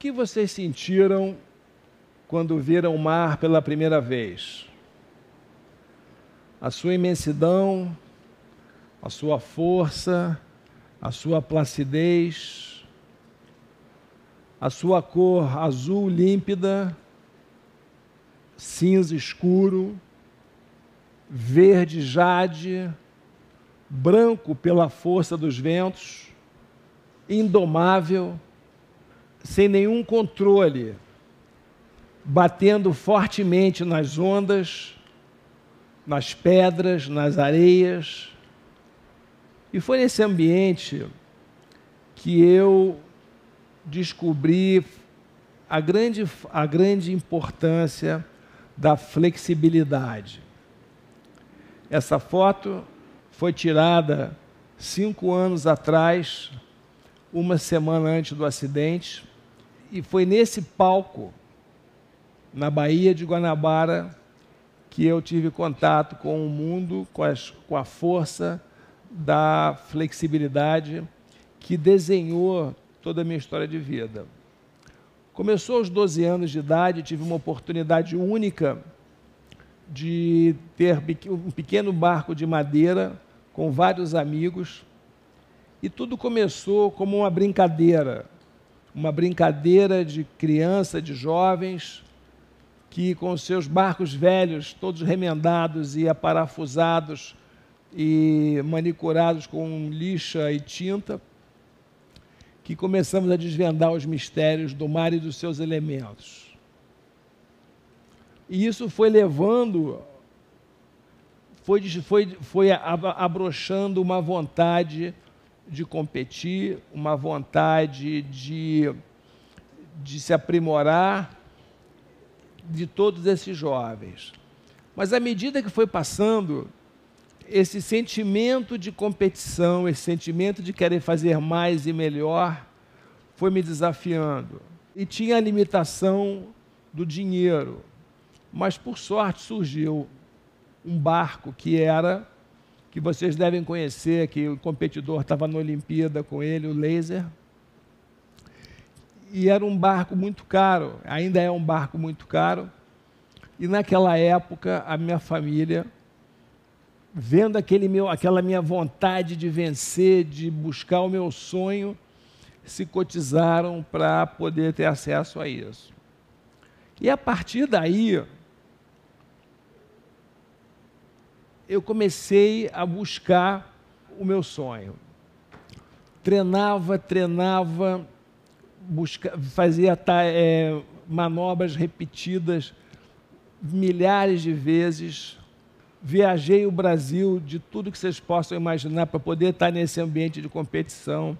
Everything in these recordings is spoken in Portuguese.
que vocês sentiram quando viram o mar pela primeira vez? A sua imensidão, a sua força, a sua placidez, a sua cor azul límpida, cinza escuro, verde jade, branco pela força dos ventos, indomável, sem nenhum controle, batendo fortemente nas ondas, nas pedras, nas areias. E foi nesse ambiente que eu descobri a grande, a grande importância da flexibilidade. Essa foto foi tirada cinco anos atrás, uma semana antes do acidente, e foi nesse palco, na Baía de Guanabara, que eu tive contato com o mundo, com, as, com a força da flexibilidade que desenhou toda a minha história de vida. Começou aos 12 anos de idade, tive uma oportunidade única de ter um pequeno barco de madeira com vários amigos. E tudo começou como uma brincadeira, uma brincadeira de criança, de jovens, que com seus barcos velhos, todos remendados e aparafusados e manicurados com lixa e tinta, que começamos a desvendar os mistérios do mar e dos seus elementos. E isso foi levando, foi, foi, foi abrochando uma vontade de competir, uma vontade de, de se aprimorar de todos esses jovens. Mas à medida que foi passando, esse sentimento de competição, esse sentimento de querer fazer mais e melhor, foi me desafiando. E tinha a limitação do dinheiro. Mas por sorte surgiu um barco que era, que vocês devem conhecer, que o competidor estava na Olimpíada com ele, o Laser. E era um barco muito caro, ainda é um barco muito caro. E naquela época, a minha família vendo aquele meu, aquela minha vontade de vencer, de buscar o meu sonho, se cotizaram para poder ter acesso a isso. E a partir daí, eu comecei a buscar o meu sonho. Treinava, treinava, busca, fazia é, manobras repetidas milhares de vezes viajei o Brasil de tudo que vocês possam imaginar para poder estar nesse ambiente de competição.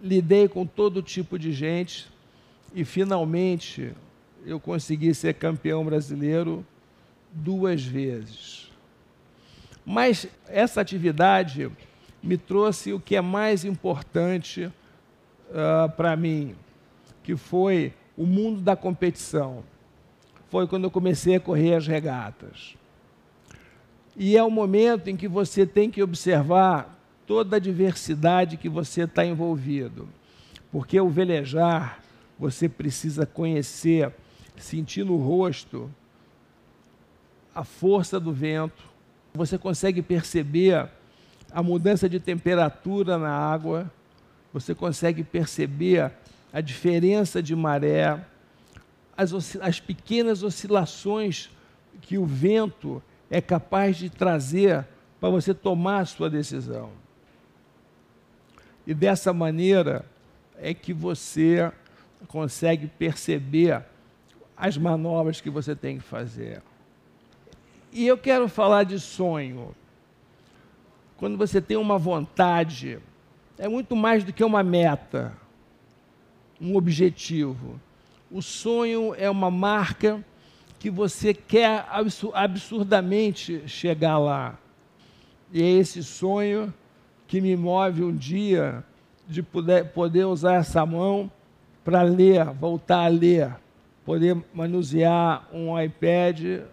Lidei com todo tipo de gente e finalmente eu consegui ser campeão brasileiro duas vezes. Mas essa atividade me trouxe o que é mais importante uh, para mim, que foi o mundo da competição. Foi quando eu comecei a correr as regatas. E é o momento em que você tem que observar toda a diversidade que você está envolvido. Porque o velejar, você precisa conhecer, sentir no rosto a força do vento. Você consegue perceber a mudança de temperatura na água. Você consegue perceber a diferença de maré, as, as pequenas oscilações que o vento é capaz de trazer para você tomar a sua decisão. E dessa maneira é que você consegue perceber as manobras que você tem que fazer. E eu quero falar de sonho. Quando você tem uma vontade, é muito mais do que uma meta, um objetivo. O sonho é uma marca que você quer absurdamente chegar lá. E é esse sonho que me move um dia de poder, poder usar essa mão para ler, voltar a ler, poder manusear um iPad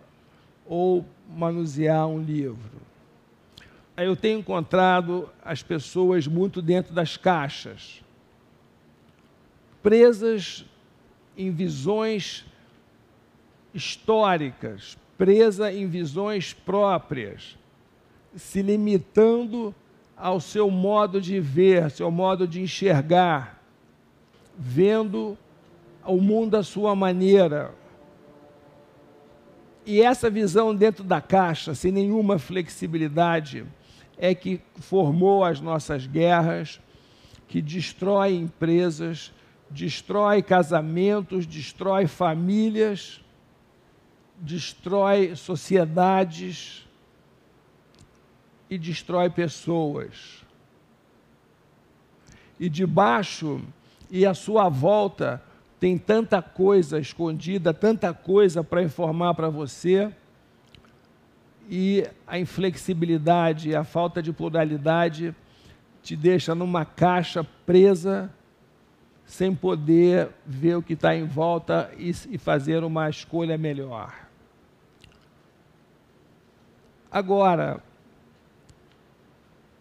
ou manusear um livro. Eu tenho encontrado as pessoas muito dentro das caixas, presas em visões históricas, presa em visões próprias, se limitando ao seu modo de ver, seu modo de enxergar, vendo o mundo à sua maneira. E essa visão dentro da caixa, sem nenhuma flexibilidade, é que formou as nossas guerras, que destrói empresas, destrói casamentos, destrói famílias, destrói sociedades e destrói pessoas. E debaixo e à sua volta tem tanta coisa escondida, tanta coisa para informar para você, e a inflexibilidade, a falta de pluralidade te deixa numa caixa presa, sem poder ver o que está em volta e, e fazer uma escolha melhor. Agora,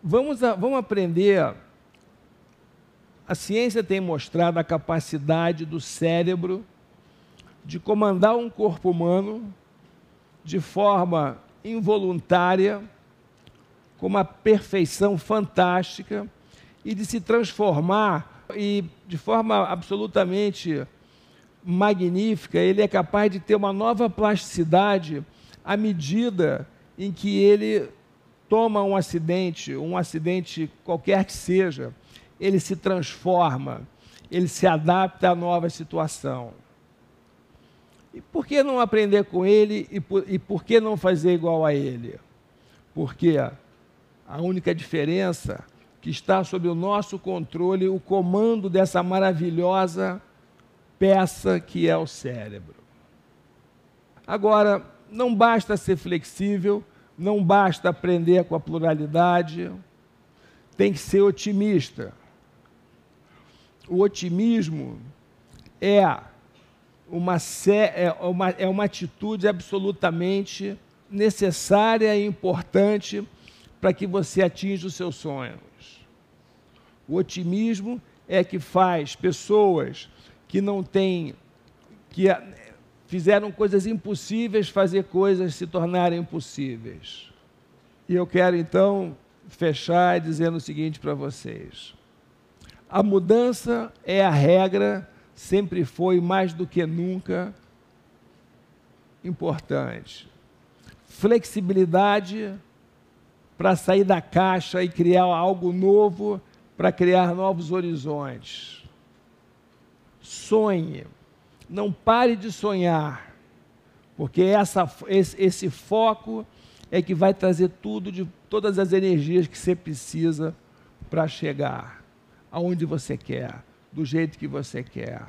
vamos, a, vamos aprender. A ciência tem mostrado a capacidade do cérebro de comandar um corpo humano de forma involuntária, com uma perfeição fantástica e de se transformar e de forma absolutamente magnífica, ele é capaz de ter uma nova plasticidade à medida em que ele toma um acidente, um acidente qualquer que seja, ele se transforma, ele se adapta à nova situação. E por que não aprender com ele e por, e por que não fazer igual a ele? Porque a única diferença que está sob o nosso controle o comando dessa maravilhosa peça que é o cérebro. Agora, não basta ser flexível, não basta aprender com a pluralidade, tem que ser otimista. O otimismo é uma, é uma, é uma atitude absolutamente necessária e importante para que você atinja os seus sonhos. O otimismo é que faz pessoas que não têm, que fizeram coisas impossíveis, fazer coisas se tornarem possíveis. E eu quero então fechar dizendo o seguinte para vocês: a mudança é a regra, sempre foi mais do que nunca importante. Flexibilidade para sair da caixa e criar algo novo, para criar novos horizontes. Sonhe não pare de sonhar, porque essa, esse, esse foco é que vai trazer tudo, de todas as energias que você precisa para chegar aonde você quer, do jeito que você quer.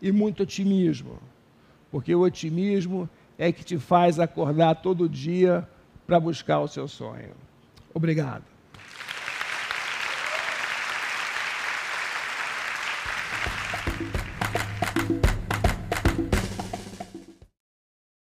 E muito otimismo, porque o otimismo é que te faz acordar todo dia para buscar o seu sonho. Obrigado.